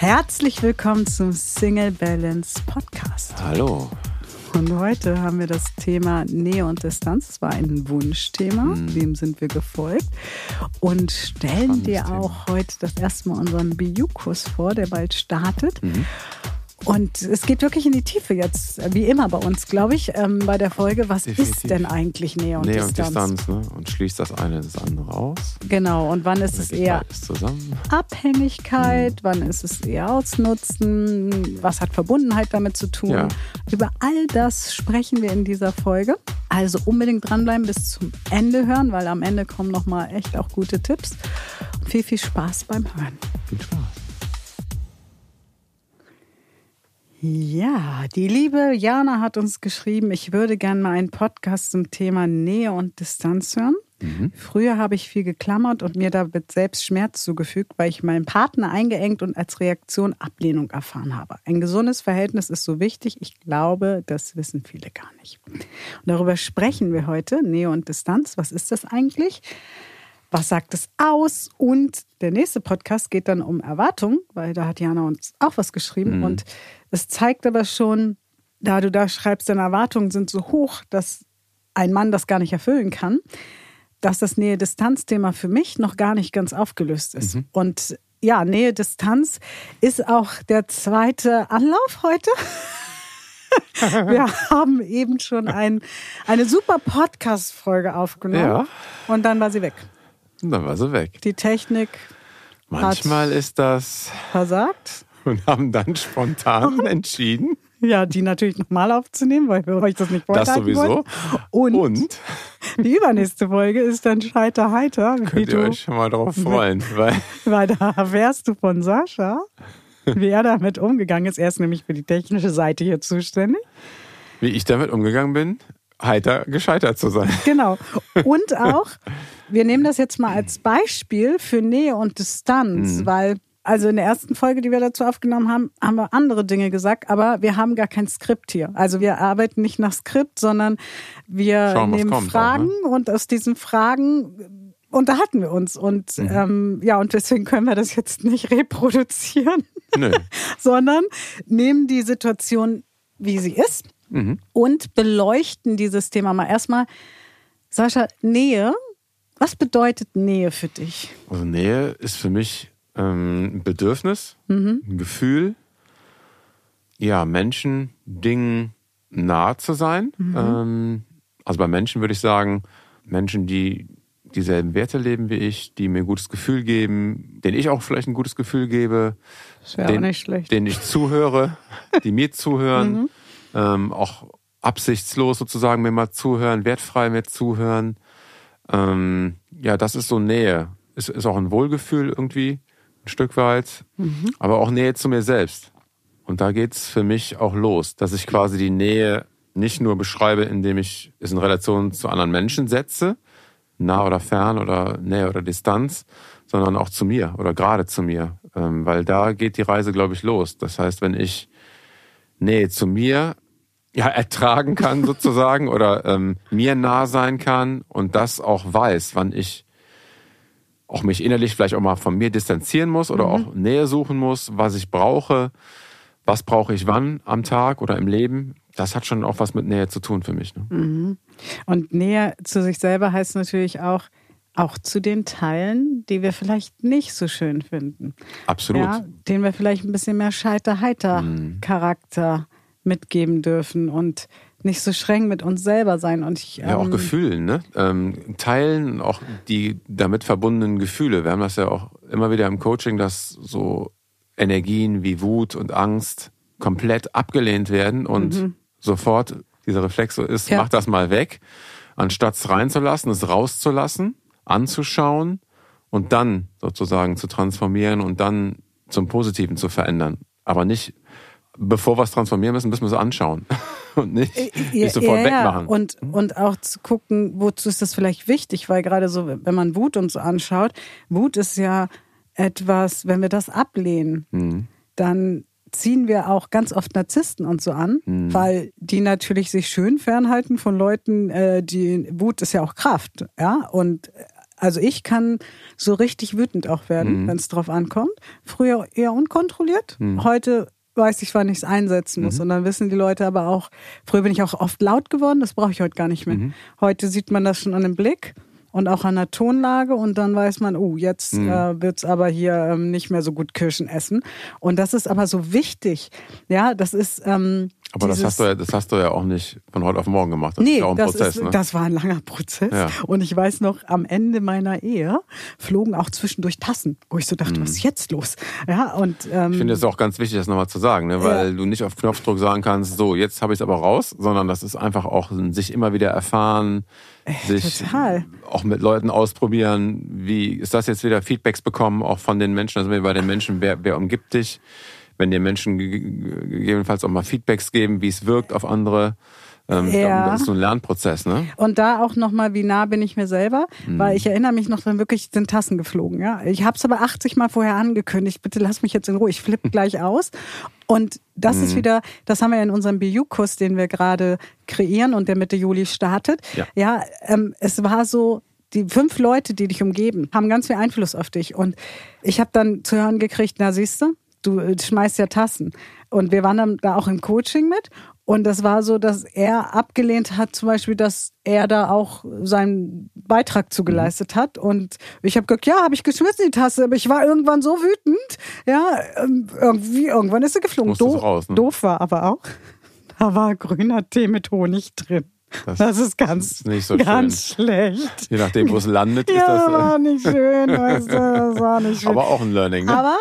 Herzlich willkommen zum Single Balance Podcast. Hallo. Und heute haben wir das Thema Nähe und Distanz. Das war ein Wunschthema. Mhm. Dem sind wir gefolgt. Und stellen Spannendes dir auch Thema. heute das erste Mal unseren BU-Kurs vor, der bald startet. Mhm. Und es geht wirklich in die Tiefe jetzt, wie immer bei uns, glaube ich, ähm, bei der Folge. Was Definitiv. ist denn eigentlich Nähe und Nähe Distanz? Nähe und Distanz, ne? Und schließt das eine das andere aus? Genau. Und wann ist es eher Abhängigkeit? Mhm. Wann ist es eher Ausnutzen? Was hat Verbundenheit damit zu tun? Ja. Über all das sprechen wir in dieser Folge. Also unbedingt dranbleiben bis zum Ende hören, weil am Ende kommen nochmal echt auch gute Tipps. viel, viel Spaß beim Hören. Viel Spaß. Ja, die liebe Jana hat uns geschrieben, ich würde gerne mal einen Podcast zum Thema Nähe und Distanz hören. Mhm. Früher habe ich viel geklammert und mir damit selbst Schmerz zugefügt, weil ich meinen Partner eingeengt und als Reaktion Ablehnung erfahren habe. Ein gesundes Verhältnis ist so wichtig. Ich glaube, das wissen viele gar nicht. Und darüber sprechen wir heute. Nähe und Distanz. Was ist das eigentlich? Was sagt es aus? Und der nächste Podcast geht dann um Erwartung, weil da hat Jana uns auch was geschrieben. Mhm. Und es zeigt aber schon, da du da schreibst, deine Erwartungen sind so hoch, dass ein Mann das gar nicht erfüllen kann, dass das Nähe-Distanz-Thema für mich noch gar nicht ganz aufgelöst ist. Mhm. Und ja, Nähe-Distanz ist auch der zweite Anlauf heute. Wir haben eben schon ein, eine super Podcast-Folge aufgenommen ja. und dann war sie weg. Und dann war sie weg. Die Technik. Manchmal ist das. Versagt. Und haben dann spontan entschieden. Ja, die natürlich nochmal aufzunehmen, weil wir euch das nicht vorstellen Das sowieso. Und, Und, die übernächste Folge ist dann Scheiter heiter. Könnt ihr euch schon mal drauf freuen. Weil, weil da wärst du von Sascha, wie er damit umgegangen ist. Er ist nämlich für die technische Seite hier zuständig. Wie ich damit umgegangen bin? Heiter gescheitert zu sein. Genau. Und auch, wir nehmen das jetzt mal als Beispiel für Nähe und Distanz, mhm. weil also in der ersten Folge, die wir dazu aufgenommen haben, haben wir andere Dinge gesagt, aber wir haben gar kein Skript hier. Also wir arbeiten nicht nach Skript, sondern wir Schauen, nehmen Fragen auch, ne? und aus diesen Fragen unterhalten wir uns. Und mhm. ähm, ja, und deswegen können wir das jetzt nicht reproduzieren, sondern nehmen die Situation, wie sie ist mhm. und beleuchten dieses Thema mal. Erstmal, Sascha, Nähe. Was bedeutet Nähe für dich? Also Nähe ist für mich ähm, ein Bedürfnis, mhm. ein Gefühl, ja, Menschen, Dingen nahe zu sein. Mhm. Ähm, also bei Menschen würde ich sagen, Menschen, die dieselben Werte leben wie ich, die mir ein gutes Gefühl geben, denen ich auch vielleicht ein gutes Gefühl gebe, den, auch nicht schlecht. denen ich zuhöre, die mir zuhören. Mhm ähm, auch absichtslos sozusagen mir mal zuhören, wertfrei mir zuhören. Ähm, ja, das ist so Nähe. Ist, ist auch ein Wohlgefühl irgendwie, ein Stück weit, mhm. aber auch Nähe zu mir selbst. Und da geht's für mich auch los, dass ich quasi die Nähe nicht nur beschreibe, indem ich es in Relation zu anderen Menschen setze, nah oder fern oder Nähe oder Distanz, sondern auch zu mir oder gerade zu mir. Ähm, weil da geht die Reise, glaube ich, los. Das heißt, wenn ich Nähe zu mir ja ertragen kann sozusagen oder ähm, mir nah sein kann und das auch weiß, wann ich auch mich innerlich vielleicht auch mal von mir distanzieren muss oder mhm. auch Nähe suchen muss, was ich brauche, was brauche ich wann am Tag oder im Leben. Das hat schon auch was mit Nähe zu tun für mich. Ne? Mhm. Und Nähe zu sich selber heißt natürlich auch, auch zu den Teilen, die wir vielleicht nicht so schön finden. Absolut. Ja, denen wir vielleicht ein bisschen mehr Scheiter-Heiter-Charakter mhm. mitgeben dürfen und nicht so streng mit uns selber sein. Und ich, ja, auch ähm, Gefühlen, ne? Ähm, teilen auch die damit verbundenen Gefühle. Wir haben das ja auch immer wieder im Coaching, dass so Energien wie Wut und Angst komplett abgelehnt werden und mhm. sofort dieser Reflex so ist, ja. mach das mal weg, anstatt es reinzulassen, es rauszulassen anzuschauen und dann sozusagen zu transformieren und dann zum Positiven zu verändern. Aber nicht, bevor wir es transformieren müssen, müssen wir es anschauen und nicht, äh, nicht sofort ja, wegmachen. Und, und auch zu gucken, wozu ist das vielleicht wichtig, weil gerade so, wenn man Wut und so anschaut, Wut ist ja etwas, wenn wir das ablehnen, mhm. dann ziehen wir auch ganz oft Narzissten und so an, mhm. weil die natürlich sich schön fernhalten von Leuten, äh, die Wut ist ja auch Kraft, ja, und Also ich kann so richtig wütend auch werden, mhm. wenn es drauf ankommt. Früher eher unkontrolliert. Mhm. Heute weiß ich, wann ich es einsetzen muss. Mhm. Und dann wissen die Leute aber auch, früher bin ich auch oft laut geworden, das brauche ich heute gar nicht mehr. Mhm. Heute sieht man das schon an dem Blick und auch an der Tonlage und dann weiß man, oh, jetzt mhm. äh, wird's aber hier ähm, nicht mehr so gut Kirschen essen. Und das ist aber so wichtig. Ja, das ist. Ähm, aber das hast, du ja, das hast du ja auch nicht von heute auf morgen gemacht. Das nee, ist ja auch ein das, Prozess, ist, ne? das war ein langer Prozess. Ja. Und ich weiß noch, am Ende meiner Ehe flogen auch zwischendurch Tassen, wo ich so dachte, mhm. was ist jetzt los? Ja, und, ähm, ich finde es auch ganz wichtig, das nochmal zu sagen, ne? weil ja. du nicht auf Knopfdruck sagen kannst, so, jetzt habe ich es aber raus, sondern das ist einfach auch sich immer wieder erfahren, sich Total. auch mit Leuten ausprobieren, wie ist das jetzt wieder Feedbacks bekommen, auch von den Menschen, also bei den Menschen, wer, wer umgibt dich, wenn dir Menschen gegebenenfalls auch mal Feedbacks geben, wie es wirkt auf andere. Ähm, ja. Das ist so ein Lernprozess, ne? Und da auch nochmal, wie nah bin ich mir selber? Mhm. Weil ich erinnere mich noch, dann wirklich sind Tassen geflogen. Ja? Ich habe es aber 80 Mal vorher angekündigt. Bitte lass mich jetzt in Ruhe. Ich flippe gleich aus. Und das mhm. ist wieder, das haben wir in unserem BU-Kurs, den wir gerade kreieren und der Mitte Juli startet. Ja, ja ähm, es war so, die fünf Leute, die dich umgeben, haben ganz viel Einfluss auf dich. Und ich habe dann zu hören gekriegt, na siehst du, du schmeißt ja Tassen. Und wir waren dann da auch im Coaching mit. Und das war so, dass er abgelehnt hat, zum Beispiel, dass er da auch seinen Beitrag zugeleistet hat. Und ich habe gesagt, ja, habe ich geschmissen die Tasse, aber ich war irgendwann so wütend. Ja, ähm, irgendwie, irgendwann ist sie geflogen. Doof, raus, ne? doof war aber auch, da war grüner Tee mit Honig drin. Das, das, ist ganz, ist so ganz schön. schlecht. Je nachdem, wo es landet, ja, ist das. Ja, war nicht schön, weißt du, das war nicht schön. Aber auch ein Learning, ne? Aber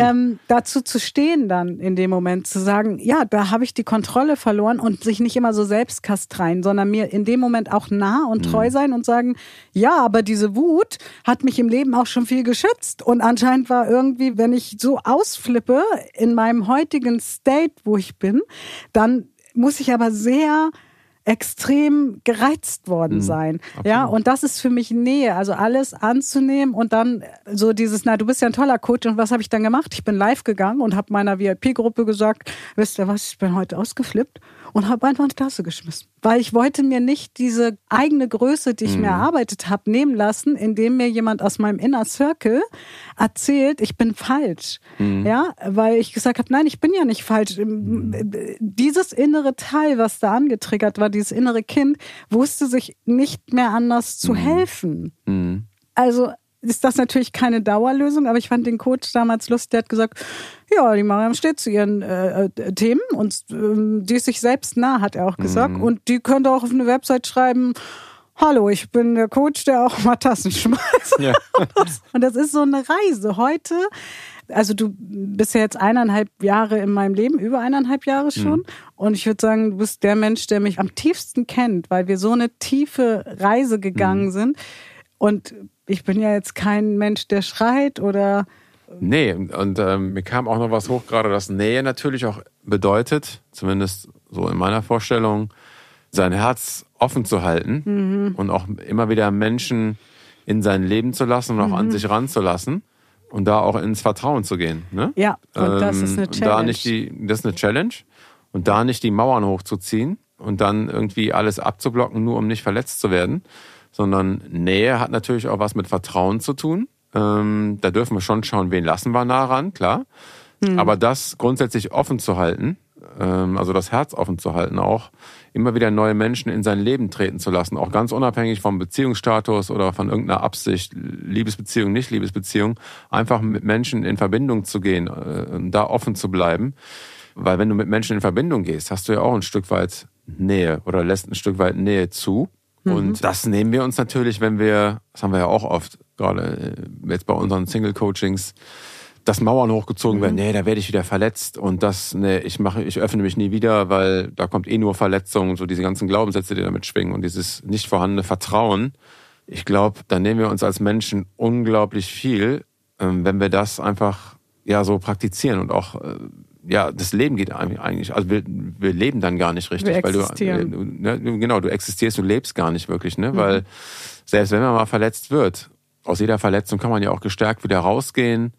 ähm, dazu zu stehen dann in dem Moment, zu sagen, ja, da habe ich die Kontrolle verloren und sich nicht immer so selbst kastreien, sondern mir in dem Moment auch nah und treu mhm. sein und sagen, ja, aber diese Wut hat mich im Leben auch schon viel geschützt und anscheinend war irgendwie, wenn ich so ausflippe in meinem heutigen State, wo ich bin, dann muss ich aber sehr extrem gereizt worden mhm, sein. Absolut. Ja, und das ist für mich Nähe, also alles anzunehmen und dann so dieses, na, du bist ja ein toller Coach und was habe ich dann gemacht? Ich bin live gegangen und habe meiner VIP-Gruppe gesagt, wisst ihr was, ich bin heute ausgeflippt und habe einfach eine Tasse geschmissen. Weil ich wollte mir nicht diese eigene Größe, die ich mhm. mir erarbeitet habe, nehmen lassen, indem mir jemand aus meinem Inner Circle erzählt, ich bin falsch. Mhm. Ja, weil ich gesagt habe, nein, ich bin ja nicht falsch. Mhm. Dieses innere Teil, was da angetriggert war, dieses innere Kind, wusste sich nicht mehr anders zu mhm. helfen. Mhm. Also ist das natürlich keine Dauerlösung, aber ich fand den Coach damals lustig, der hat gesagt, ja, die Mariam steht zu ihren äh, äh, Themen und ähm, die ist sich selbst nah, hat er auch gesagt. Mhm. Und die könnte auch auf eine Website schreiben, hallo, ich bin der Coach, der auch mal Tassen schmeißt. Ja. und das ist so eine Reise. Heute, also du bist ja jetzt eineinhalb Jahre in meinem Leben, über eineinhalb Jahre schon. Mhm. Und ich würde sagen, du bist der Mensch, der mich am tiefsten kennt, weil wir so eine tiefe Reise gegangen mhm. sind. Und ich bin ja jetzt kein Mensch, der schreit oder. Nee, und ähm, mir kam auch noch was hoch, gerade dass Nähe natürlich auch bedeutet, zumindest so in meiner Vorstellung, sein Herz offen zu halten mhm. und auch immer wieder Menschen in sein Leben zu lassen und auch mhm. an sich ranzulassen und da auch ins Vertrauen zu gehen. Ne? Ja, und ähm, das ist eine Challenge. Da nicht die, das ist eine Challenge und da nicht die Mauern hochzuziehen und dann irgendwie alles abzublocken, nur um nicht verletzt zu werden, sondern Nähe hat natürlich auch was mit Vertrauen zu tun. Ähm, da dürfen wir schon schauen, wen lassen wir nah ran, klar. Mhm. Aber das grundsätzlich offen zu halten, ähm, also das Herz offen zu halten, auch immer wieder neue Menschen in sein Leben treten zu lassen, auch ganz unabhängig vom Beziehungsstatus oder von irgendeiner Absicht, Liebesbeziehung, nicht Liebesbeziehung, einfach mit Menschen in Verbindung zu gehen, äh, da offen zu bleiben. Weil wenn du mit Menschen in Verbindung gehst, hast du ja auch ein Stück weit Nähe oder lässt ein Stück weit Nähe zu. Mhm. Und das nehmen wir uns natürlich, wenn wir, das haben wir ja auch oft, gerade äh, jetzt bei unseren Single-Coachings, dass Mauern hochgezogen mhm. werden, nee, da werde ich wieder verletzt und das, nee, ich mache, ich öffne mich nie wieder, weil da kommt eh nur Verletzung, so diese ganzen Glaubenssätze, die damit schwingen und dieses nicht vorhandene Vertrauen. Ich glaube, da nehmen wir uns als Menschen unglaublich viel, ähm, wenn wir das einfach ja so praktizieren und auch äh, ja, das Leben geht eigentlich, also wir, wir leben dann gar nicht richtig, weil du, ne, genau, du existierst, du lebst gar nicht wirklich, ne, mhm. weil selbst wenn man mal verletzt wird, aus jeder Verletzung kann man ja auch gestärkt wieder rausgehen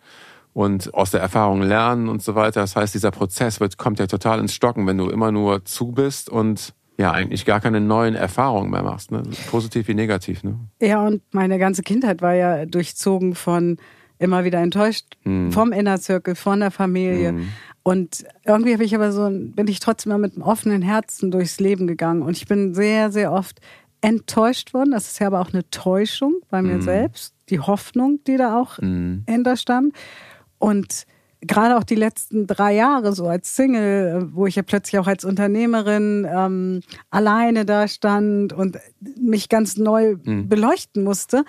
und aus der Erfahrung lernen und so weiter. Das heißt, dieser Prozess wird, kommt ja total ins Stocken, wenn du immer nur zu bist und ja eigentlich gar keine neuen Erfahrungen mehr machst, ne? positiv wie negativ. Ne? Ja, und meine ganze Kindheit war ja durchzogen von immer wieder enttäuscht hm. vom Inner Circle, von der Familie. Hm. Und irgendwie habe ich aber so, bin ich trotzdem mal mit einem offenen Herzen durchs Leben gegangen. Und ich bin sehr, sehr oft enttäuscht worden. Das ist ja aber auch eine Täuschung bei mir mm. selbst. Die Hoffnung, die da auch mm. hinterstand. Und gerade auch die letzten drei Jahre so als Single, wo ich ja plötzlich auch als Unternehmerin ähm, alleine da stand und mich ganz neu mm. beleuchten musste,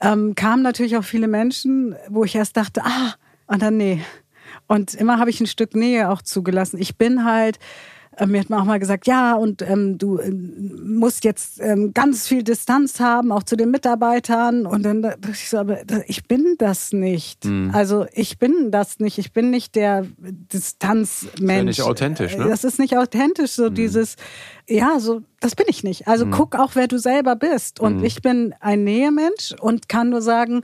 ähm, kamen natürlich auch viele Menschen, wo ich erst dachte, ah, und dann nee, und immer habe ich ein Stück Nähe auch zugelassen. Ich bin halt, äh, mir hat man auch mal gesagt, ja, und ähm, du äh, musst jetzt ähm, ganz viel Distanz haben, auch zu den Mitarbeitern. Und dann dachte ich so, aber ich bin das nicht. Mhm. Also ich bin das nicht. Ich bin nicht der Distanzmensch. Das ist nicht authentisch, ne? Das ist nicht authentisch, so mhm. dieses, ja, so, das bin ich nicht. Also mhm. guck auch, wer du selber bist. Und mhm. ich bin ein Nähemensch und kann nur sagen,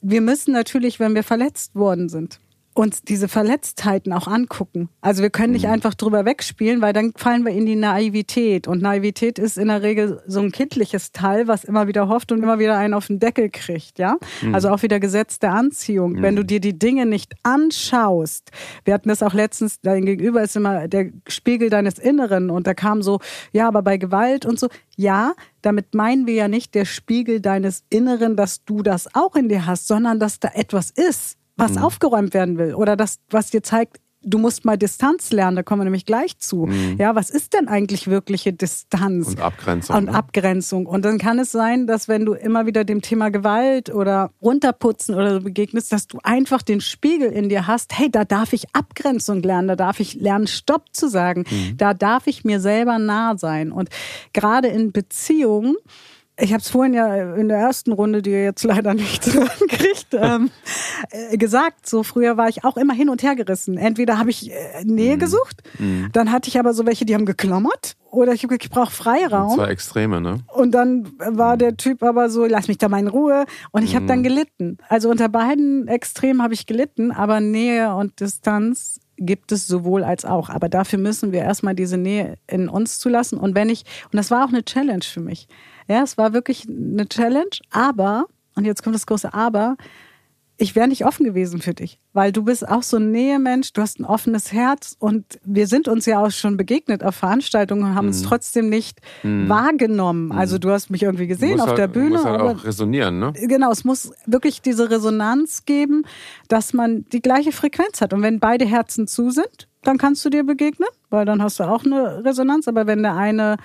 wir müssen natürlich, wenn wir verletzt worden sind, uns diese Verletztheiten auch angucken. Also wir können nicht mhm. einfach drüber wegspielen, weil dann fallen wir in die Naivität. Und Naivität ist in der Regel so ein kindliches Teil, was immer wieder hofft und immer wieder einen auf den Deckel kriegt, ja. Mhm. Also auch wieder Gesetz der Anziehung. Mhm. Wenn du dir die Dinge nicht anschaust, wir hatten das auch letztens, dein Gegenüber ist immer der Spiegel deines Inneren und da kam so, ja, aber bei Gewalt und so, ja, damit meinen wir ja nicht der Spiegel deines Inneren, dass du das auch in dir hast, sondern dass da etwas ist was mhm. aufgeräumt werden will oder das, was dir zeigt, du musst mal Distanz lernen, da kommen wir nämlich gleich zu. Mhm. Ja, was ist denn eigentlich wirkliche Distanz? Und Abgrenzung. Und ne? Abgrenzung. Und dann kann es sein, dass wenn du immer wieder dem Thema Gewalt oder runterputzen oder so begegnest, dass du einfach den Spiegel in dir hast, hey, da darf ich Abgrenzung lernen, da darf ich lernen, Stopp zu sagen, mhm. da darf ich mir selber nah sein. Und gerade in Beziehungen, ich habe es vorhin ja in der ersten Runde, die ihr jetzt leider nicht kriegt, ähm, äh, gesagt. So früher war ich auch immer hin und her gerissen. Entweder habe ich äh, Nähe mm. gesucht, mm. dann hatte ich aber so welche, die haben geklammert. Oder ich ich brauche Freiraum. Zwei Extreme, ne? Und dann war der Typ aber so, lass mich da mal in Ruhe. Und ich habe dann gelitten. Also unter beiden Extremen habe ich gelitten, aber Nähe und Distanz gibt es sowohl als auch. Aber dafür müssen wir erstmal diese Nähe in uns zulassen. Und wenn ich, und das war auch eine Challenge für mich. Ja, es war wirklich eine Challenge, aber, und jetzt kommt das große Aber, ich wäre nicht offen gewesen für dich, weil du bist auch so ein Nähemensch, du hast ein offenes Herz und wir sind uns ja auch schon begegnet auf Veranstaltungen und haben mhm. uns trotzdem nicht mhm. wahrgenommen. Mhm. Also du hast mich irgendwie gesehen auf halt, der Bühne. Muss halt auch resonieren, ne? Genau, es muss wirklich diese Resonanz geben, dass man die gleiche Frequenz hat. Und wenn beide Herzen zu sind, dann kannst du dir begegnen, weil dann hast du auch eine Resonanz. Aber wenn der eine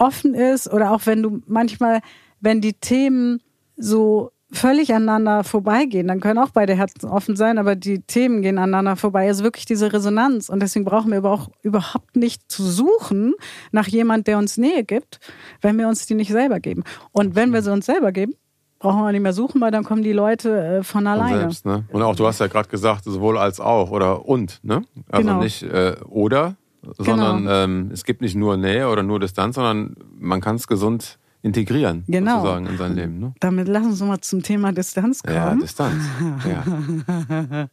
offen ist oder auch wenn du manchmal, wenn die Themen so völlig aneinander vorbeigehen, dann können auch beide Herzen offen sein, aber die Themen gehen aneinander vorbei. Also wirklich diese Resonanz. Und deswegen brauchen wir aber auch überhaupt nicht zu suchen nach jemand, der uns Nähe gibt, wenn wir uns die nicht selber geben. Und wenn wir sie uns selber geben, brauchen wir nicht mehr suchen, weil dann kommen die Leute äh, von alleine. Von selbst, ne? Und auch du hast ja gerade gesagt, sowohl als auch oder und, ne? Also genau. nicht äh, oder, sondern genau. ähm, es gibt nicht nur Nähe oder nur Distanz, sondern man kann es gesund integrieren, genau. sozusagen in sein Leben. Ne? Damit lassen wir uns mal zum Thema Distanz kommen. Ja, Distanz. ja.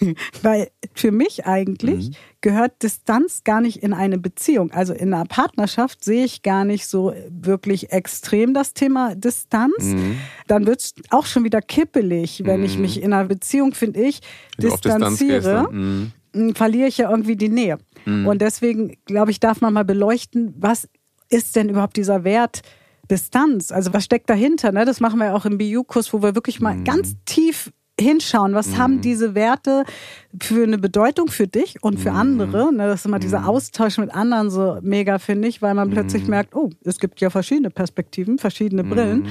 Weil für mich eigentlich mhm. gehört Distanz gar nicht in eine Beziehung. Also in einer Partnerschaft sehe ich gar nicht so wirklich extrem das Thema Distanz. Mhm. Dann wird es auch schon wieder kippelig, wenn mhm. ich mich in einer Beziehung, finde ich, distanziere. Mhm verliere ich ja irgendwie die Nähe. Mhm. Und deswegen, glaube ich, darf man mal beleuchten, was ist denn überhaupt dieser Wert Distanz? Also was steckt dahinter? Ne? Das machen wir auch im BU-Kurs, wo wir wirklich mal mhm. ganz tief hinschauen, was mhm. haben diese Werte für eine Bedeutung für dich und für mhm. andere. Ne, das ist immer dieser mhm. Austausch mit anderen so mega, finde ich, weil man plötzlich mhm. merkt, oh, es gibt ja verschiedene Perspektiven, verschiedene Brillen,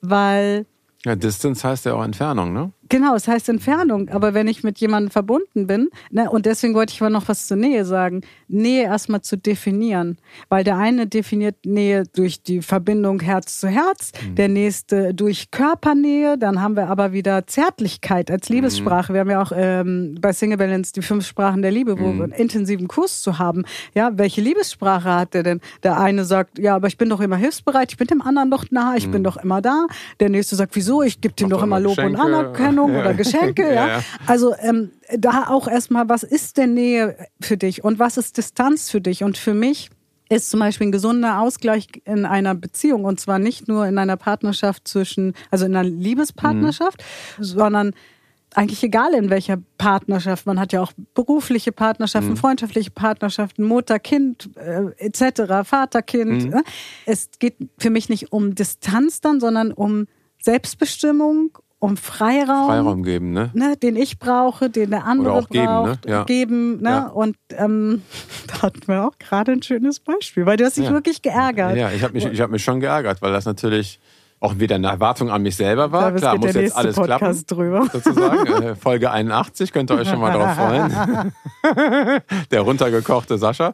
weil ja, Distance heißt ja auch Entfernung, ne? Genau, es heißt Entfernung. Aber wenn ich mit jemandem verbunden bin, ne, und deswegen wollte ich aber noch was zur Nähe sagen, Nähe erstmal zu definieren. Weil der eine definiert Nähe durch die Verbindung Herz zu Herz, mhm. der nächste durch Körpernähe, dann haben wir aber wieder Zärtlichkeit als Liebessprache. Mhm. Wir haben ja auch ähm, bei Single Balance die fünf Sprachen der Liebe, wo mhm. wir einen intensiven Kurs zu haben. Ja, welche Liebessprache hat der denn? Der eine sagt, ja, aber ich bin doch immer hilfsbereit, ich bin dem anderen doch nah, ich bin mhm. doch immer da. Der nächste sagt, wieso? Ich gebe dem doch immer Lob Geschenke. und Anerkennung. Anerkennung ja. oder Geschenke. Ja. ja. Also ähm, da auch erstmal, was ist denn Nähe für dich und was ist Distanz für dich? Und für mich ist zum Beispiel ein gesunder Ausgleich in einer Beziehung und zwar nicht nur in einer Partnerschaft zwischen, also in einer Liebespartnerschaft, mhm. sondern eigentlich egal in welcher Partnerschaft. Man hat ja auch berufliche Partnerschaften, mhm. freundschaftliche Partnerschaften, Mutter, Kind äh, etc., Vater, Kind. Mhm. Ne? Es geht für mich nicht um Distanz dann, sondern um Selbstbestimmung, um Freiraum. Freiraum geben, ne? ne den ich brauche, den der andere Oder auch braucht. Geben, ne? Ja. Geben, ne? Ja. Und ähm, da hatten wir auch gerade ein schönes Beispiel, weil du hast dich ja. wirklich geärgert. Ja, ich habe mich, ich hab mich schon geärgert, weil das natürlich auch wieder eine Erwartung an mich selber war. Glaube, Klar, muss jetzt alles Podcast klappen. Drüber. Sozusagen. Äh, Folge 81, könnt ihr euch schon mal darauf freuen. Der runtergekochte Sascha.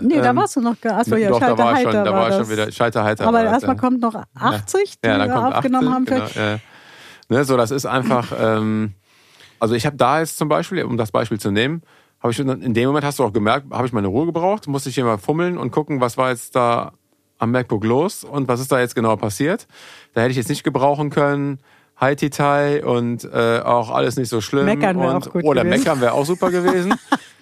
Nee, ähm, da warst du noch. Achso, ja, doch, da war schon, da war, schon wieder Scheiterheiter. Aber erstmal kommt noch 80, die ja, wir aufgenommen 80, haben. Genau, äh, ne, so, das ist einfach. Ähm, also ich habe da jetzt zum Beispiel, um das Beispiel zu nehmen, habe ich in dem Moment hast du auch gemerkt, habe ich meine Ruhe gebraucht, musste ich hier mal fummeln und gucken, was war jetzt da am MacBook los und was ist da jetzt genau passiert. Da hätte ich jetzt nicht gebrauchen können. Hi Tai und äh, auch alles nicht so schlimm. Meckern wäre auch gut Oder gewesen. meckern wäre auch super gewesen.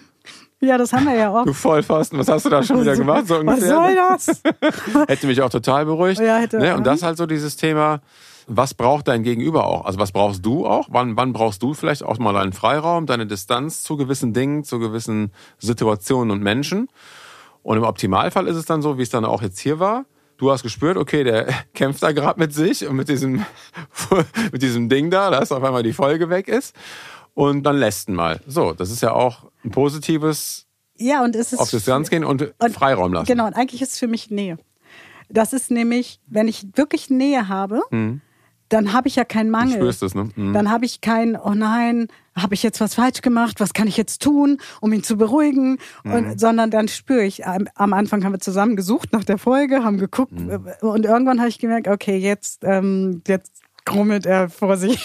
ja, das haben wir ja auch. Du Vollpfosten, was hast du da schon wieder gemacht? So was soll das? hätte mich auch total beruhigt. Ja, hätte, ne? Und das halt so dieses Thema, was braucht dein Gegenüber auch? Also was brauchst du auch? Wann, wann brauchst du vielleicht auch mal deinen Freiraum, deine Distanz zu gewissen Dingen, zu gewissen Situationen und Menschen? Und im Optimalfall ist es dann so, wie es dann auch jetzt hier war. Du hast gespürt, okay, der kämpft da gerade mit sich und mit diesem, mit diesem Ding da, dass auf einmal die Folge weg ist. Und dann lässt ihn mal. So, das ist ja auch ein positives ja, und es ist auf Distanz gehen und, und Freiraum lassen. Genau, und eigentlich ist es für mich Nähe. Das ist nämlich, wenn ich wirklich Nähe habe, mhm dann habe ich ja keinen Mangel. Du spürst es, ne? Mhm. Dann habe ich kein, oh nein, habe ich jetzt was falsch gemacht? Was kann ich jetzt tun, um ihn zu beruhigen? Mhm. Und, sondern dann spüre ich, am Anfang haben wir zusammen gesucht nach der Folge, haben geguckt mhm. und irgendwann habe ich gemerkt, okay, jetzt, ähm, jetzt grummelt er vor sich.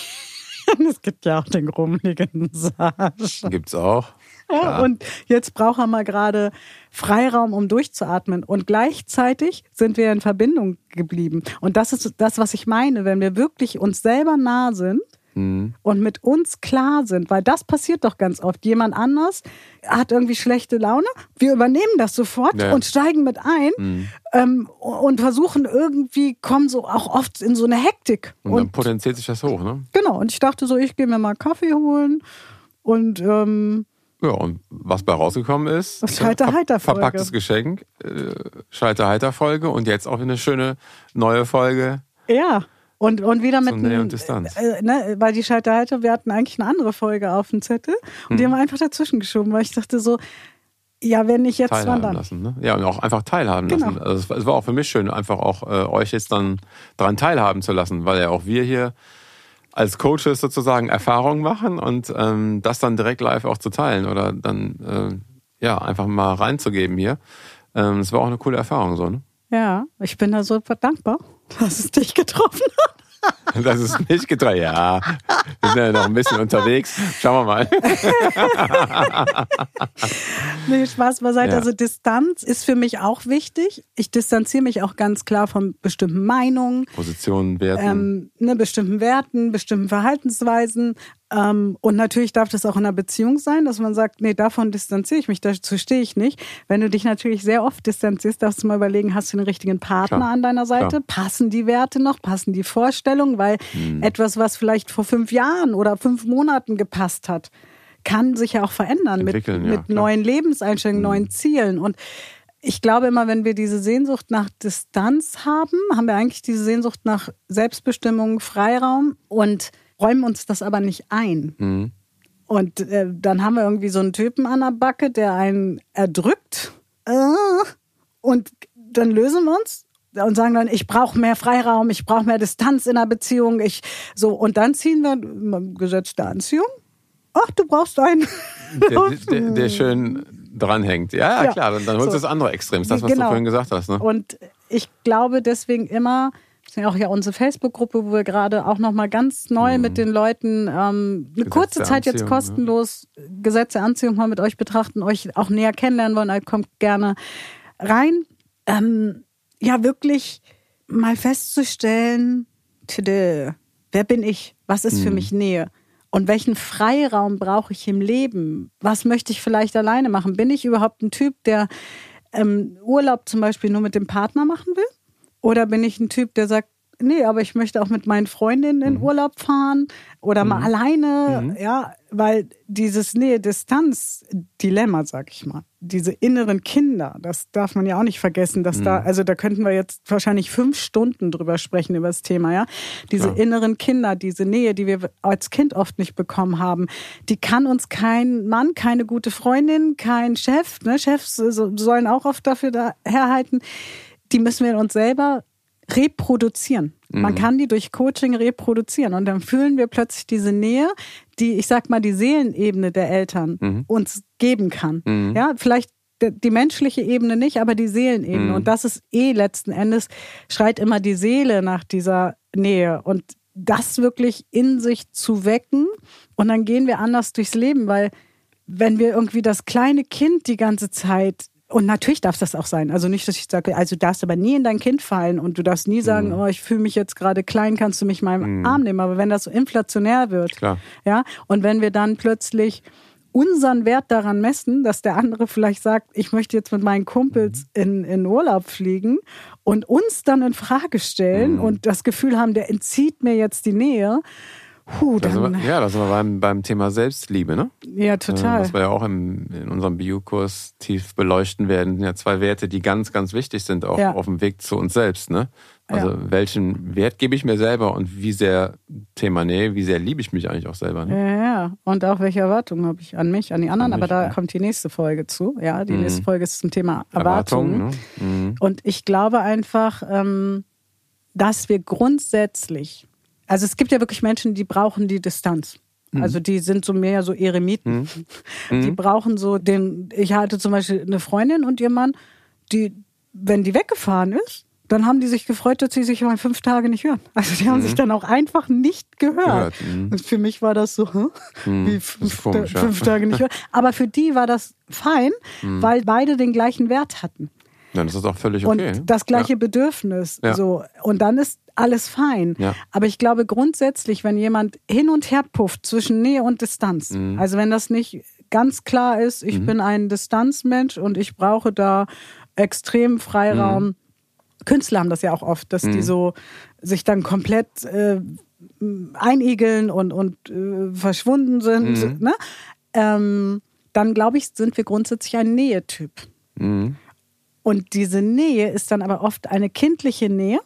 es gibt ja auch den grummeligen Sascha. Gibt's auch. Ja, und jetzt braucht er mal gerade Freiraum, um durchzuatmen. Und gleichzeitig sind wir in Verbindung geblieben. Und das ist das, was ich meine, wenn wir wirklich uns selber nah sind mhm. und mit uns klar sind, weil das passiert doch ganz oft. Jemand anders hat irgendwie schlechte Laune, wir übernehmen das sofort ja. und steigen mit ein mhm. ähm, und versuchen irgendwie, kommen so auch oft in so eine Hektik. Und, und dann potenziert sich das hoch, ne? Genau, und ich dachte so, ich gehe mir mal Kaffee holen und ähm, ja, und was bei rausgekommen ist, Schalter-Heiter-Folge. Verpacktes Geschenk, äh, Schalter-Heiter-Folge und jetzt auch eine schöne neue Folge. Ja, und, und wieder mit. Nähe und Distanz. Äh, ne, weil die Schalter-Heiter, wir hatten eigentlich eine andere Folge auf dem Zettel und hm. die haben wir einfach dazwischen geschoben, weil ich dachte so, ja, wenn nicht jetzt, teilhaben wann lassen. Ne? Ja, und auch einfach teilhaben genau. lassen. Also es war auch für mich schön, einfach auch äh, euch jetzt dann daran teilhaben zu lassen, weil ja auch wir hier als Coaches sozusagen Erfahrungen machen und ähm, das dann direkt live auch zu teilen oder dann äh, ja einfach mal reinzugeben hier. Ähm, das war auch eine coole Erfahrung so. Ne? Ja, ich bin da so dankbar, dass es dich getroffen hat. Das ist nicht getragen. Ja, wir sind ja noch ein bisschen unterwegs. Schauen wir mal. nee, Spaß beiseite. Ja. Also Distanz ist für mich auch wichtig. Ich distanziere mich auch ganz klar von bestimmten Meinungen. Positionen, Werten. Ähm, ne, bestimmten Werten, bestimmten Verhaltensweisen. Ähm, und natürlich darf das auch in einer Beziehung sein, dass man sagt, nee, davon distanziere ich mich, dazu stehe ich nicht. Wenn du dich natürlich sehr oft distanzierst, darfst du mal überlegen, hast du den richtigen Partner Klar. an deiner Seite? Klar. Passen die Werte noch? Passen die Vorstellungen? Weil hm. etwas, was vielleicht vor fünf Jahren oder fünf Monaten gepasst hat, kann sich ja auch verändern mit, ja, mit neuen Lebenseinstellungen, hm. neuen Zielen. Und ich glaube immer, wenn wir diese Sehnsucht nach Distanz haben, haben wir eigentlich diese Sehnsucht nach Selbstbestimmung, Freiraum und räumen uns das aber nicht ein. Mhm. Und äh, dann haben wir irgendwie so einen Typen an der Backe, der einen erdrückt. Äh, und dann lösen wir uns und sagen dann, ich brauche mehr Freiraum, ich brauche mehr Distanz in der Beziehung. Ich, so, und dann ziehen wir Gesetz der Anziehung. Ach, du brauchst einen. Der, der, der schön dranhängt. Ja, ja, klar, dann, dann holst du so. das andere Extrem, das, was genau. du vorhin gesagt hast. Ne? Und ich glaube deswegen immer, ja auch ja unsere Facebook-Gruppe, wo wir gerade auch nochmal ganz neu mhm. mit den Leuten ähm, eine kurze Zeit jetzt kostenlos ja. Gesetze Anziehung mal mit euch betrachten, euch auch näher kennenlernen wollen, also kommt gerne rein. Ähm, ja, wirklich mal festzustellen, tede, wer bin ich? Was ist mhm. für mich Nähe? Und welchen Freiraum brauche ich im Leben? Was möchte ich vielleicht alleine machen? Bin ich überhaupt ein Typ, der ähm, Urlaub zum Beispiel nur mit dem Partner machen will? Oder bin ich ein Typ, der sagt, nee, aber ich möchte auch mit meinen Freundinnen in mhm. Urlaub fahren oder mhm. mal alleine, mhm. ja, weil dieses Nähe-Distanz-Dilemma, sag ich mal, diese inneren Kinder, das darf man ja auch nicht vergessen, dass da, mhm. also da könnten wir jetzt wahrscheinlich fünf Stunden drüber sprechen über das Thema, ja. Diese Klar. inneren Kinder, diese Nähe, die wir als Kind oft nicht bekommen haben, die kann uns kein Mann, keine gute Freundin, kein Chef, ne, Chefs sollen auch oft dafür da herhalten, die müssen wir in uns selber reproduzieren. Mhm. Man kann die durch Coaching reproduzieren und dann fühlen wir plötzlich diese Nähe, die, ich sag mal, die Seelenebene der Eltern mhm. uns geben kann. Mhm. Ja, vielleicht die menschliche Ebene nicht, aber die Seelenebene. Mhm. Und das ist eh letzten Endes, schreit immer die Seele nach dieser Nähe. Und das wirklich in sich zu wecken und dann gehen wir anders durchs Leben, weil wenn wir irgendwie das kleine Kind die ganze Zeit und natürlich darf das auch sein. Also nicht, dass ich sage, also du darfst aber nie in dein Kind fallen und du darfst nie sagen, mhm. oh, ich fühle mich jetzt gerade klein, kannst du mich mal im mhm. Arm nehmen. Aber wenn das so inflationär wird, Klar. ja, und wenn wir dann plötzlich unseren Wert daran messen, dass der andere vielleicht sagt, ich möchte jetzt mit meinen Kumpels mhm. in, in Urlaub fliegen und uns dann in Frage stellen mhm. und das Gefühl haben, der entzieht mir jetzt die Nähe, Puh, dann, wir, ja, da sind wir beim, beim Thema Selbstliebe, ne? Ja, total. was wir ja auch im, in unserem Biokurs tief beleuchten werden, sind ja zwei Werte, die ganz, ganz wichtig sind, auch ja. auf dem Weg zu uns selbst, ne? Also ja. welchen Wert gebe ich mir selber und wie sehr Thema Nähe, wie sehr liebe ich mich eigentlich auch selber. Ne? Ja, ja. Und auch welche Erwartungen habe ich an mich, an die anderen. An aber da kommt die nächste Folge zu. Ja, die mhm. nächste Folge ist zum Thema Erwartungen. Erwartung, ne? mhm. Und ich glaube einfach, ähm, dass wir grundsätzlich also es gibt ja wirklich Menschen, die brauchen die Distanz. Mhm. Also die sind so mehr so Eremiten. Mhm. Die mhm. brauchen so den. Ich hatte zum Beispiel eine Freundin und ihr Mann, die, wenn die weggefahren ist, dann haben die sich gefreut, dass sie sich mal fünf Tage nicht hören. Also die haben mhm. sich dann auch einfach nicht gehört. Mhm. Und für mich war das so, hm? wie fünf, komisch, ja. fünf, Tage nicht hören. Aber für die war das fein, mhm. weil beide den gleichen Wert hatten. Dann ist das auch völlig okay. Und das gleiche ja. Bedürfnis. Ja. So. Und dann ist alles fein. Ja. Aber ich glaube grundsätzlich, wenn jemand hin und her pufft zwischen Nähe und Distanz, mhm. also wenn das nicht ganz klar ist, ich mhm. bin ein Distanzmensch und ich brauche da extrem Freiraum. Mhm. Künstler haben das ja auch oft, dass die mhm. so sich dann komplett äh, einigeln und, und äh, verschwunden sind. Mhm. Ne? Ähm, dann glaube ich, sind wir grundsätzlich ein Nähetyp. Mhm. Und diese Nähe ist dann aber oft eine kindliche Nähe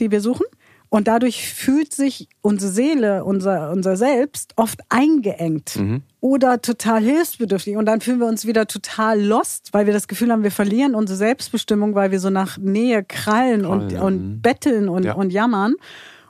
die wir suchen. Und dadurch fühlt sich unsere Seele, unser, unser Selbst oft eingeengt mhm. oder total hilfsbedürftig. Und dann fühlen wir uns wieder total lost, weil wir das Gefühl haben, wir verlieren unsere Selbstbestimmung, weil wir so nach Nähe krallen und, ja. und mhm. betteln und, ja. und jammern.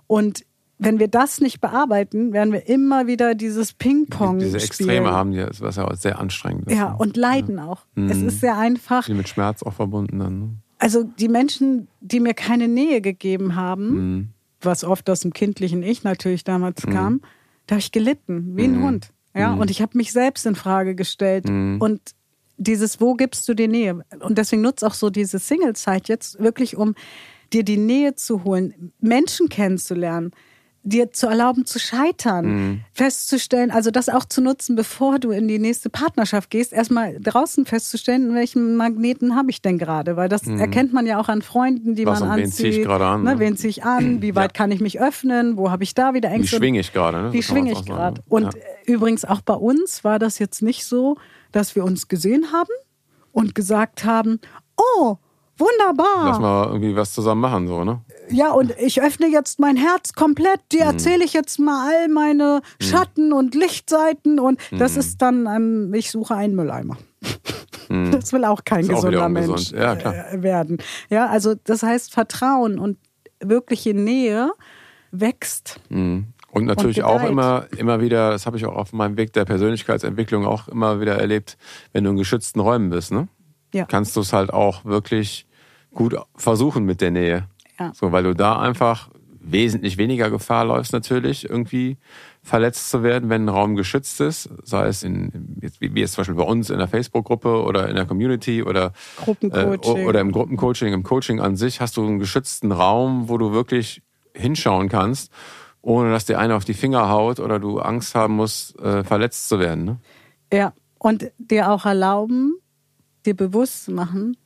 Und wenn wir das nicht bearbeiten, werden wir immer wieder dieses Ping-Pong Diese Extreme spielen. haben, die, was ja auch sehr anstrengend ist. Ja, und leiden ja. auch. Mhm. Es ist sehr einfach. Viel mit Schmerz auch verbunden dann. Ne? also die Menschen, die mir keine Nähe gegeben haben, mhm. was oft aus dem kindlichen Ich natürlich damals mhm. kam, da habe ich gelitten, wie ein mhm. Hund. Ja, mhm. und ich habe mich selbst in Frage gestellt mhm. und dieses, wo gibst du die Nähe? Und deswegen nutzt auch so diese Single-Zeit jetzt wirklich, um dir die Nähe zu holen, Menschen kennenzulernen, dir zu erlauben zu scheitern, mhm. festzustellen, also das auch zu nutzen, bevor du in die nächste Partnerschaft gehst, erstmal draußen festzustellen, welchen Magneten habe ich denn gerade, weil das mhm. erkennt man ja auch an Freunden, die Was man anzieht. Wen ziehe ich gerade an? Ne? ne? Wen ziehe ich an? Wie weit ja. kann ich mich öffnen? Wo habe ich da wieder Ängste? Wie schwinge ich gerade? Ne? Wie schwinge ich gerade? Und ja. übrigens auch bei uns war das jetzt nicht so, dass wir uns gesehen haben und gesagt haben, oh, Wunderbar. Lass mal irgendwie was zusammen machen, so, ne? Ja, und ich öffne jetzt mein Herz komplett. Dir hm. erzähle ich jetzt mal all meine hm. Schatten und Lichtseiten und das hm. ist dann, ähm, ich suche einen Mülleimer. Das will auch kein gesunder auch Mensch ja, äh, werden. Ja, also das heißt Vertrauen und wirkliche Nähe wächst. Und natürlich und auch immer, immer wieder, das habe ich auch auf meinem Weg der Persönlichkeitsentwicklung auch immer wieder erlebt, wenn du in geschützten Räumen bist, ne? Ja. Kannst du es halt auch wirklich gut versuchen mit der Nähe. Ja. So, weil du da einfach wesentlich weniger Gefahr läufst natürlich irgendwie verletzt zu werden, wenn ein Raum geschützt ist, sei es in wie jetzt zum Beispiel bei uns in der Facebook-Gruppe oder in der Community oder Gruppencoaching. Äh, oder im Gruppencoaching, im Coaching an sich hast du einen geschützten Raum, wo du wirklich hinschauen kannst, ohne dass dir einer auf die Finger haut oder du Angst haben musst, äh, verletzt zu werden. Ne? Ja, und dir auch erlauben, dir bewusst zu machen,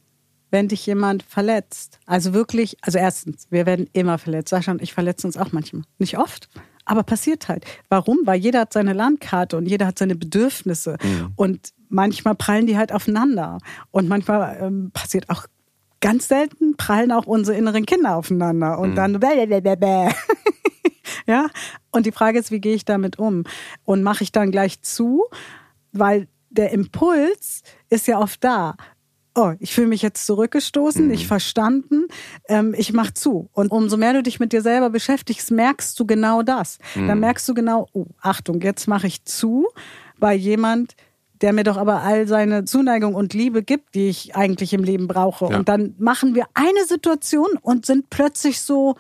wenn dich jemand verletzt. Also wirklich, also erstens, wir werden immer verletzt. Sascha und ich verletzen uns auch manchmal. Nicht oft, aber passiert halt. Warum? Weil jeder hat seine Landkarte und jeder hat seine Bedürfnisse. Mhm. Und manchmal prallen die halt aufeinander. Und manchmal ähm, passiert auch ganz selten, prallen auch unsere inneren Kinder aufeinander. Und mhm. dann bäh, ja. Und die Frage ist, wie gehe ich damit um? Und mache ich dann gleich zu? Weil der Impuls ist ja oft da oh, ich fühle mich jetzt zurückgestoßen, mhm. nicht verstanden, ähm, ich mach zu. Und umso mehr du dich mit dir selber beschäftigst, merkst du genau das. Mhm. Dann merkst du genau, oh, Achtung, jetzt mache ich zu, weil jemand der mir doch aber all seine Zuneigung und Liebe gibt, die ich eigentlich im Leben brauche. Ja. Und dann machen wir eine Situation und sind plötzlich so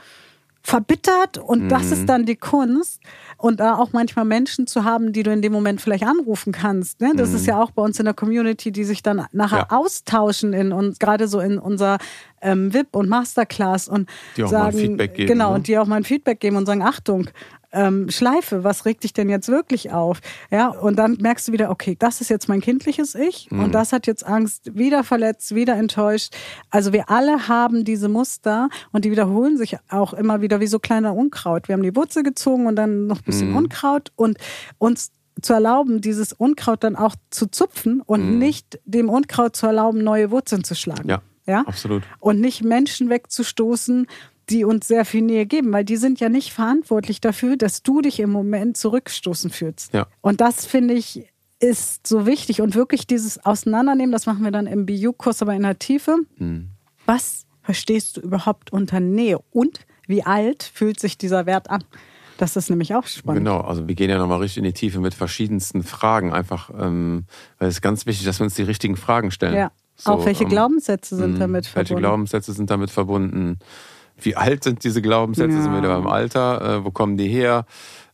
verbittert und mhm. das ist dann die Kunst. Und da auch manchmal Menschen zu haben, die du in dem Moment vielleicht anrufen kannst. Ne? Das mhm. ist ja auch bei uns in der Community, die sich dann nachher ja. austauschen in uns, gerade so in unserer ähm, VIP und Masterclass und die auch sagen, mal Feedback geben. Genau, ne? und die auch mal ein Feedback geben und sagen, Achtung, ähm, Schleife, was regt dich denn jetzt wirklich auf? Ja, und dann merkst du wieder, okay, das ist jetzt mein kindliches Ich mhm. und das hat jetzt Angst, wieder verletzt, wieder enttäuscht. Also wir alle haben diese Muster und die wiederholen sich auch immer wieder wie so kleiner Unkraut. Wir haben die Wurzel gezogen und dann noch ein bisschen mhm. Unkraut und uns zu erlauben, dieses Unkraut dann auch zu zupfen und mhm. nicht dem Unkraut zu erlauben, neue Wurzeln zu schlagen. Ja. Ja? Absolut. Und nicht Menschen wegzustoßen, die uns sehr viel Nähe geben, weil die sind ja nicht verantwortlich dafür, dass du dich im Moment zurückstoßen fühlst. Ja. Und das finde ich ist so wichtig und wirklich dieses Auseinandernehmen, das machen wir dann im BU-Kurs, aber in der Tiefe. Mhm. Was verstehst du überhaupt unter Nähe und wie alt fühlt sich dieser Wert an? Das ist nämlich auch spannend. Genau, also wir gehen ja nochmal richtig in die Tiefe mit verschiedensten Fragen, einfach, ähm, weil es ist ganz wichtig, dass wir uns die richtigen Fragen stellen. Ja. So, auch welche ähm, Glaubenssätze sind damit verbunden? Welche Glaubenssätze sind damit verbunden? Wie alt sind diese Glaubenssätze, ja. sind wir wieder beim Alter, äh, wo kommen die her?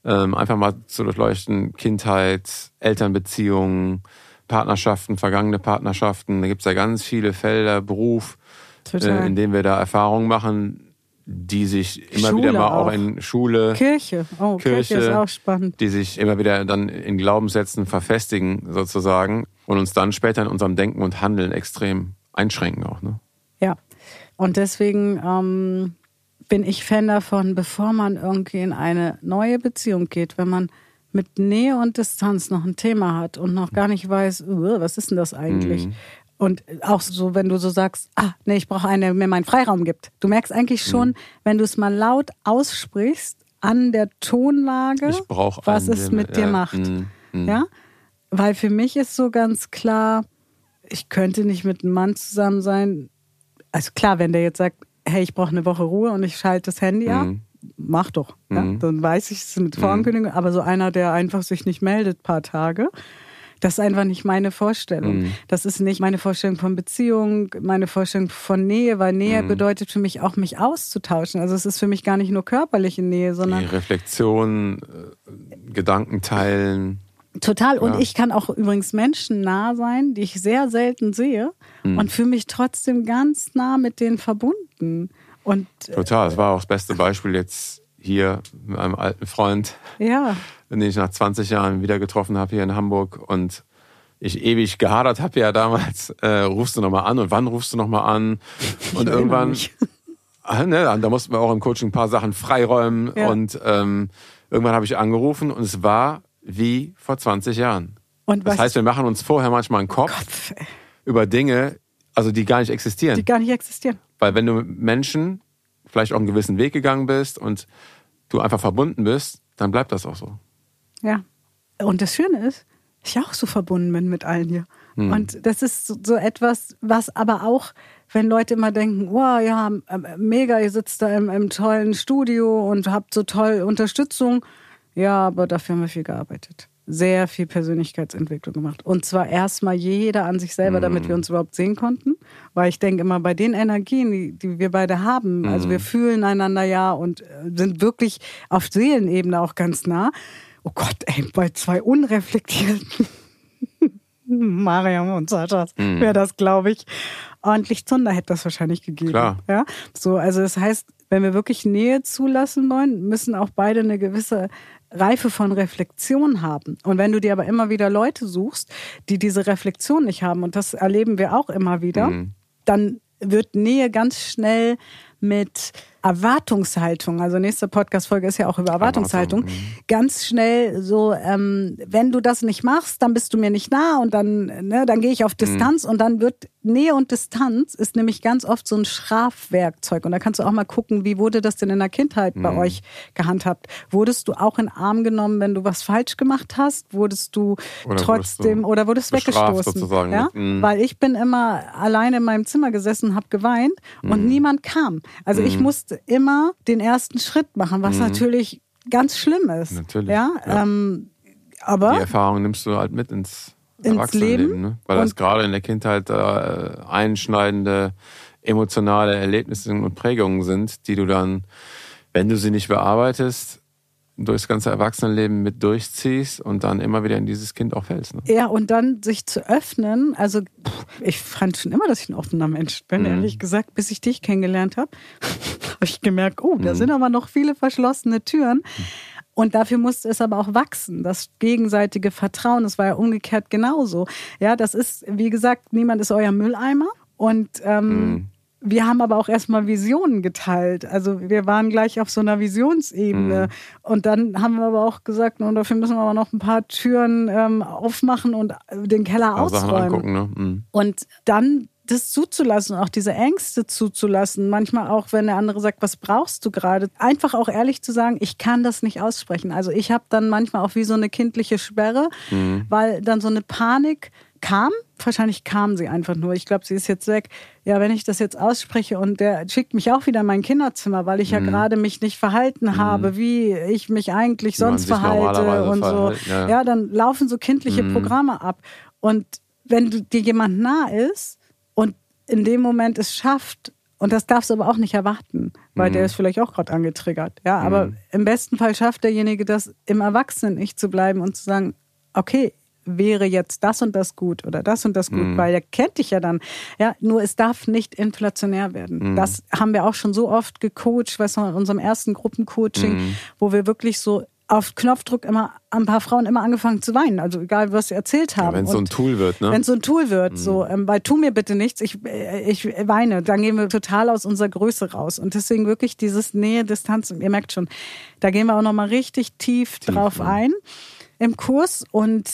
Ähm, einfach mal zu durchleuchten, Kindheit, Elternbeziehungen, Partnerschaften, vergangene Partnerschaften. Da gibt es ja ganz viele Felder, Beruf, äh, in denen wir da Erfahrungen machen, die sich immer Schule wieder mal auch. auch. in Schule, Kirche, oh, Kirche, Kirche ist auch spannend, die sich immer wieder dann in Glaubenssätzen verfestigen sozusagen und uns dann später in unserem Denken und Handeln extrem einschränken auch. Ne? Und deswegen ähm, bin ich Fan davon, bevor man irgendwie in eine neue Beziehung geht, wenn man mit Nähe und Distanz noch ein Thema hat und noch gar nicht weiß, was ist denn das eigentlich? Mhm. Und auch so, wenn du so sagst, ah, nee, ich brauche eine, der mir meinen Freiraum gibt. Du merkst eigentlich schon, mhm. wenn du es mal laut aussprichst, an der Tonlage, was es mit dir ja, macht. Mhm. mhm. Ja? Weil für mich ist so ganz klar, ich könnte nicht mit einem Mann zusammen sein, also klar, wenn der jetzt sagt, hey, ich brauche eine Woche Ruhe und ich schalte das Handy mhm. ab, mach doch. Ja? Mhm. Dann weiß ich es mit mhm. Vorankündigung. Aber so einer, der einfach sich nicht meldet, paar Tage, das ist einfach nicht meine Vorstellung. Mhm. Das ist nicht meine Vorstellung von Beziehung, meine Vorstellung von Nähe, weil Nähe mhm. bedeutet für mich auch, mich auszutauschen. Also es ist für mich gar nicht nur körperliche Nähe, sondern. Die Reflexion, äh, Gedanken teilen. Total. Und ja. ich kann auch übrigens Menschen nah sein, die ich sehr selten sehe mhm. und fühle mich trotzdem ganz nah mit denen verbunden. Und, Total. Das war auch das beste Beispiel jetzt hier mit einem alten Freund, ja. den ich nach 20 Jahren wieder getroffen habe hier in Hamburg und ich ewig gehadert habe ja damals, äh, rufst du nochmal an und wann rufst du nochmal an? Und ich irgendwann, ah, ne, da mussten wir auch im Coaching ein paar Sachen freiräumen ja. und ähm, irgendwann habe ich angerufen und es war wie vor 20 Jahren. Und was? Das heißt, wir machen uns vorher manchmal einen Kopf, Kopf über Dinge, also die gar nicht existieren. Die gar nicht existieren. Weil wenn du mit Menschen vielleicht auch einen gewissen Weg gegangen bist und du einfach verbunden bist, dann bleibt das auch so. Ja. Und das Schöne ist, ich auch so verbunden bin mit allen hier. Hm. Und das ist so etwas, was aber auch, wenn Leute immer denken, wow, ja, mega, ihr sitzt da im, im tollen Studio und habt so toll Unterstützung. Ja, aber dafür haben wir viel gearbeitet. Sehr viel Persönlichkeitsentwicklung gemacht. Und zwar erstmal jeder an sich selber, damit wir mhm. uns überhaupt sehen konnten. Weil ich denke immer, bei den Energien, die, die wir beide haben, also wir mhm. fühlen einander ja und äh, sind wirklich auf Seelenebene auch ganz nah. Oh Gott, ey, bei zwei unreflektierten Mariam und Saschas mhm. wäre das, glaube ich, ordentlich Zunder hätte das wahrscheinlich gegeben. Klar. Ja, so, also das heißt, wenn wir wirklich Nähe zulassen wollen, müssen auch beide eine gewisse Reife von Reflexion haben. Und wenn du dir aber immer wieder Leute suchst, die diese Reflexion nicht haben, und das erleben wir auch immer wieder, mhm. dann wird Nähe ganz schnell mit Erwartungshaltung, also nächste Podcast-Folge ist ja auch über Erwartungshaltung, Erwartung. Mhm. ganz schnell so, ähm, wenn du das nicht machst, dann bist du mir nicht nah und dann, ne, dann gehe ich auf Distanz mhm. und dann wird Nähe und Distanz ist nämlich ganz oft so ein Strafwerkzeug. Und da kannst du auch mal gucken, wie wurde das denn in der Kindheit bei mhm. euch gehandhabt? Wurdest du auch in Arm genommen, wenn du was falsch gemacht hast? Wurdest du oder trotzdem wurdest du oder wurdest weggestoßen? Sozusagen. Ja? Mhm. Weil ich bin immer alleine in meinem Zimmer gesessen, habe geweint und mhm. niemand kam. Also ich mhm. Musste immer den ersten Schritt machen, was mhm. natürlich ganz schlimm ist. Natürlich. Ja, ja. Ähm, aber die Erfahrung nimmst du halt mit ins ins Leben. Ne? Weil das gerade in der Kindheit äh, einschneidende emotionale Erlebnisse und Prägungen sind, die du dann, wenn du sie nicht bearbeitest, durchs ganze Erwachsenenleben mit durchziehst und dann immer wieder in dieses Kind auch fällst. Ne? Ja, und dann sich zu öffnen. Also ich fand schon immer, dass ich ein offener Mensch bin, mhm. ehrlich gesagt, bis ich dich kennengelernt habe, habe ich gemerkt, oh, da mhm. sind aber noch viele verschlossene Türen. Und dafür musste es aber auch wachsen, das gegenseitige Vertrauen. Das war ja umgekehrt genauso. Ja, das ist, wie gesagt, niemand ist euer Mülleimer. Und ähm, mhm. Wir haben aber auch erstmal Visionen geteilt. Also wir waren gleich auf so einer Visionsebene. Mhm. Und dann haben wir aber auch gesagt, und dafür müssen wir aber noch ein paar Türen ähm, aufmachen und den Keller ausräumen. Angucken, ne? mhm. Und dann das zuzulassen, auch diese Ängste zuzulassen. Manchmal auch, wenn der andere sagt, was brauchst du gerade? Einfach auch ehrlich zu sagen, ich kann das nicht aussprechen. Also ich habe dann manchmal auch wie so eine kindliche Sperre, mhm. weil dann so eine Panik kam. Wahrscheinlich kam sie einfach nur. Ich glaube, sie ist jetzt weg. Ja, wenn ich das jetzt ausspreche und der schickt mich auch wieder in mein Kinderzimmer, weil ich mhm. ja gerade mich nicht verhalten mhm. habe, wie ich mich eigentlich sonst verhalte und so. Ja. ja. dann laufen so kindliche mhm. Programme ab. Und wenn dir jemand nah ist, und in dem Moment es schafft, und das darfst du aber auch nicht erwarten, weil mhm. der ist vielleicht auch gerade angetriggert. Ja, aber mhm. im besten Fall schafft derjenige das, im Erwachsenen-Ich zu bleiben und zu sagen, okay, wäre jetzt das und das gut oder das und das gut, mhm. weil er kennt dich ja dann. Ja, nur es darf nicht inflationär werden. Mhm. Das haben wir auch schon so oft gecoacht, weißt du, in unserem ersten Gruppencoaching, mhm. wo wir wirklich so auf Knopfdruck immer ein paar Frauen immer angefangen zu weinen. Also egal, was sie erzählt haben. Ja, wenn es so ein Tool wird, ne? Wenn es so ein Tool wird, mhm. so, ähm, weil tu mir bitte nichts, ich, äh, ich weine, dann gehen wir total aus unserer Größe raus. Und deswegen wirklich dieses Nähe, Distanz, ihr merkt schon, da gehen wir auch nochmal richtig tief, tief drauf ja. ein im Kurs und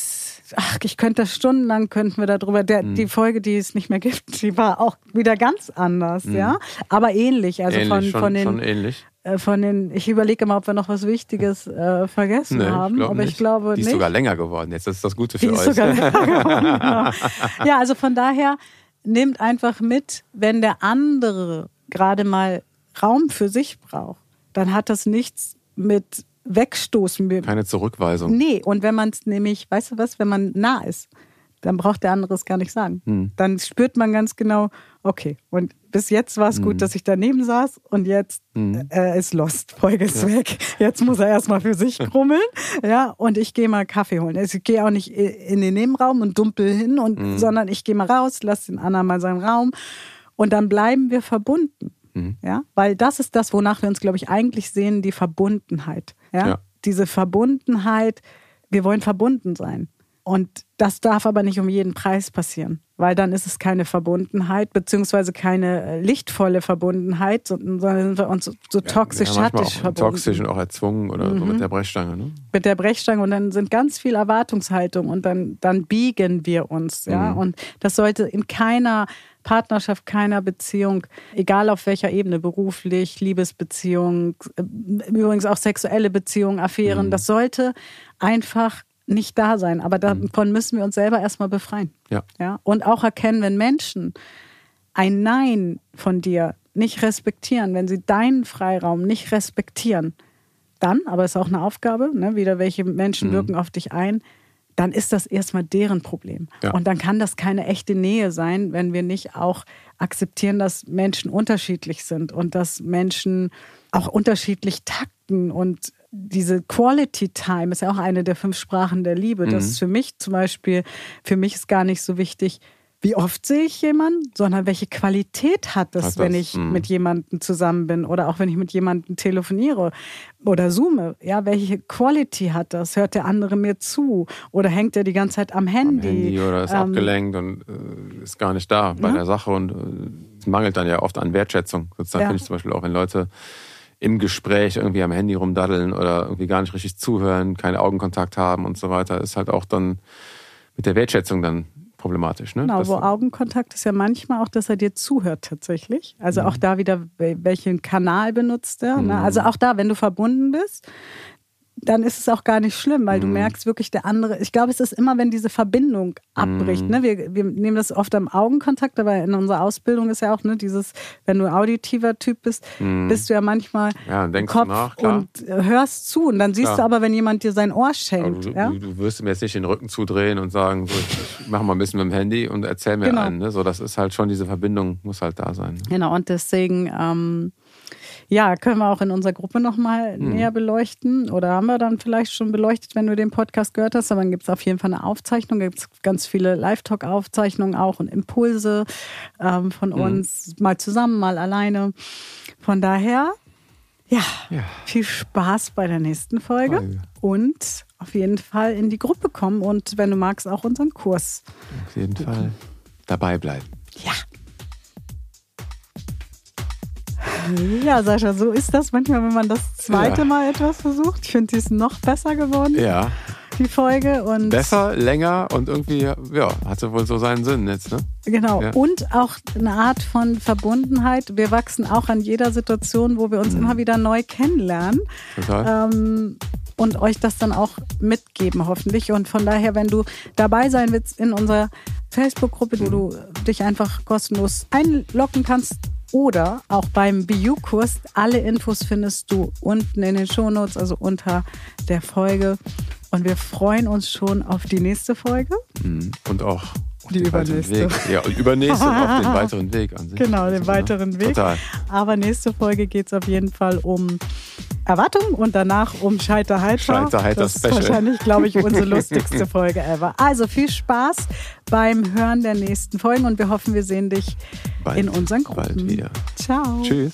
ach, ich könnte das stundenlang könnten wir darüber. Der, mhm. Die Folge, die es nicht mehr gibt, die war auch wieder ganz anders, mhm. ja, aber ähnlich. Also ähnlich, von, schon, von den schon ähnlich. Äh, von den, ich überlege mal, ob wir noch was Wichtiges äh, vergessen nee, haben, aber nicht. ich glaube Die ist nicht. sogar länger geworden jetzt, das ist das Gute für Die euch. Ist sogar länger geworden, genau. Ja, also von daher nehmt einfach mit, wenn der andere gerade mal Raum für sich braucht, dann hat das nichts mit Wegstoßen. Keine Zurückweisung. Nee, und wenn man es nämlich, weißt du was, wenn man nah ist, dann braucht der andere es gar nicht sagen. Hm. Dann spürt man ganz genau, okay, und bis jetzt war es gut, hm. dass ich daneben saß und jetzt hm. äh, ist Lost, Folge ist ja. weg. Jetzt muss er erstmal für sich krummeln. ja, und ich gehe mal Kaffee holen. Also ich gehe auch nicht in den Nebenraum und dumpel hin, und, hm. sondern ich gehe mal raus, lasse den anderen mal seinen Raum und dann bleiben wir verbunden. Hm. Ja, weil das ist das, wonach wir uns, glaube ich, eigentlich sehen, die Verbundenheit. Ja? ja. Diese Verbundenheit, wir wollen verbunden sein. Und das darf aber nicht um jeden Preis passieren, weil dann ist es keine Verbundenheit, beziehungsweise keine äh, lichtvolle Verbundenheit, sondern sind wir uns so, toxisch, ja, schattig verbunden. Toxisch und auch erzwungen oder mhm. so mit der Brechstange. Ne? Mit der Brechstange und dann sind ganz viel Erwartungshaltung und dann, dann biegen wir uns. Ja? Mhm. Und das sollte in keiner Partnerschaft, keiner Beziehung, egal auf welcher Ebene, beruflich, Liebesbeziehung, äh, übrigens auch sexuelle Beziehungen, Affären, mhm. das sollte einfach nicht da sein. Aber mhm. davon müssen wir uns selber erstmal befreien. Ja. ja. Und auch erkennen, wenn Menschen ein Nein von dir nicht respektieren, wenn sie deinen Freiraum nicht respektieren, dann, aber es ist auch eine Aufgabe, ne, wieder welche Menschen mhm. wirken auf dich ein, dann ist das erstmal deren Problem. Ja. Und dann kann das keine echte Nähe sein, wenn wir nicht auch akzeptieren, dass Menschen unterschiedlich sind und dass Menschen auch unterschiedlich takten und diese Quality Time ist ja auch eine der fünf Sprachen der Liebe. Das mhm. ist für mich zum Beispiel, für mich ist gar nicht so wichtig, wie oft sehe ich jemanden, sondern welche Qualität hat das, hat das? wenn ich mhm. mit jemandem zusammen bin oder auch wenn ich mit jemandem telefoniere oder zoome. Ja, welche Quality hat das? Hört der andere mir zu oder hängt er die ganze Zeit am Handy? Am Handy oder ist ähm, abgelenkt und äh, ist gar nicht da bei ja? der Sache und äh, mangelt dann ja oft an Wertschätzung. Sozusagen Ja. finde ich zum Beispiel auch, wenn Leute im Gespräch irgendwie am Handy rumdaddeln oder irgendwie gar nicht richtig zuhören, keinen Augenkontakt haben und so weiter, ist halt auch dann mit der Wertschätzung dann problematisch. Ne? Genau, Das- wo Augenkontakt ist ja manchmal auch, dass er dir zuhört tatsächlich. Also auch da wieder, wel- welchen Kanal benutzt er. Ne? Also auch da, wenn du verbunden bist, dann ist es auch gar nicht schlimm, weil du merkst wirklich der andere. Ich glaube, es ist immer, wenn diese Verbindung abbricht. Ne? Wir, wir nehmen das oft am Augenkontakt, aber in unserer Ausbildung ist ja auch ne, dieses, wenn du auditiver Typ bist, bist du ja manchmal Ja, Kopf nach, und äh, hörst zu und dann siehst Klar. du aber, wenn jemand dir sein Ohr schenkt. du, ja? du, du wirst mir jetzt nicht den Rücken zudrehen und sagen, so, ich mach mal ein bisschen mit dem Handy und erzähl mir Genau. einen. Ne? So, das ist halt schon, diese Verbindung muss halt da sein. Ne? Genau, und deswegen, ähm, ja, können wir auch in unserer Gruppe nochmal Hm. näher beleuchten. Oder haben wir dann vielleicht schon beleuchtet, wenn du den Podcast gehört hast. Aber dann gibt es auf jeden Fall eine Aufzeichnung. Da gibt es ganz viele Live-Talk-Aufzeichnungen auch und Impulse ähm, von Hm. uns, mal zusammen, mal alleine. Von daher, ja, Ja. viel Spaß bei der nächsten Folge. Folge. Und auf jeden Fall in die Gruppe kommen und wenn du magst, auch unseren Kurs. Auf jeden Fall dabei bleiben. Ja. Sascha, so ist das manchmal, wenn man das zweite Ja. Mal etwas versucht. Ich finde, sie ist noch besser geworden, Ja, die Folge. Und besser, länger und irgendwie, ja, hatte wohl so seinen Sinn jetzt, ne? Genau. Ja. Und auch eine Art von Verbundenheit. Wir wachsen auch an jeder Situation, wo wir Mhm. uns immer wieder neu kennenlernen. Total. ähm, und euch das dann auch mitgeben, hoffentlich. Und von daher, wenn du dabei sein willst in unserer Facebook-Gruppe, wo du dich einfach kostenlos einloggen kannst oder auch beim BU-Kurs, alle Infos findest du unten in den Shownotes, also unter der Folge. Und wir freuen uns schon auf die nächste Folge. Mhm. Und auch auf Die den weiteren übernächste. Weg. Ja, und übernächste auf den weiteren Weg an sich. Genau, den Also, ne? weiteren Weg. Total. Aber nächste Folge geht es auf jeden Fall um Erwartung und danach um Scheiterheiter. Scheiterheiter Das ist Special. wahrscheinlich, glaube ich, unsere lustigste Folge ever. Also viel Spaß beim Hören der nächsten Folgen und wir hoffen, wir sehen dich Bald, in unseren Gruppen. bald wieder. Ciao. Tschüss.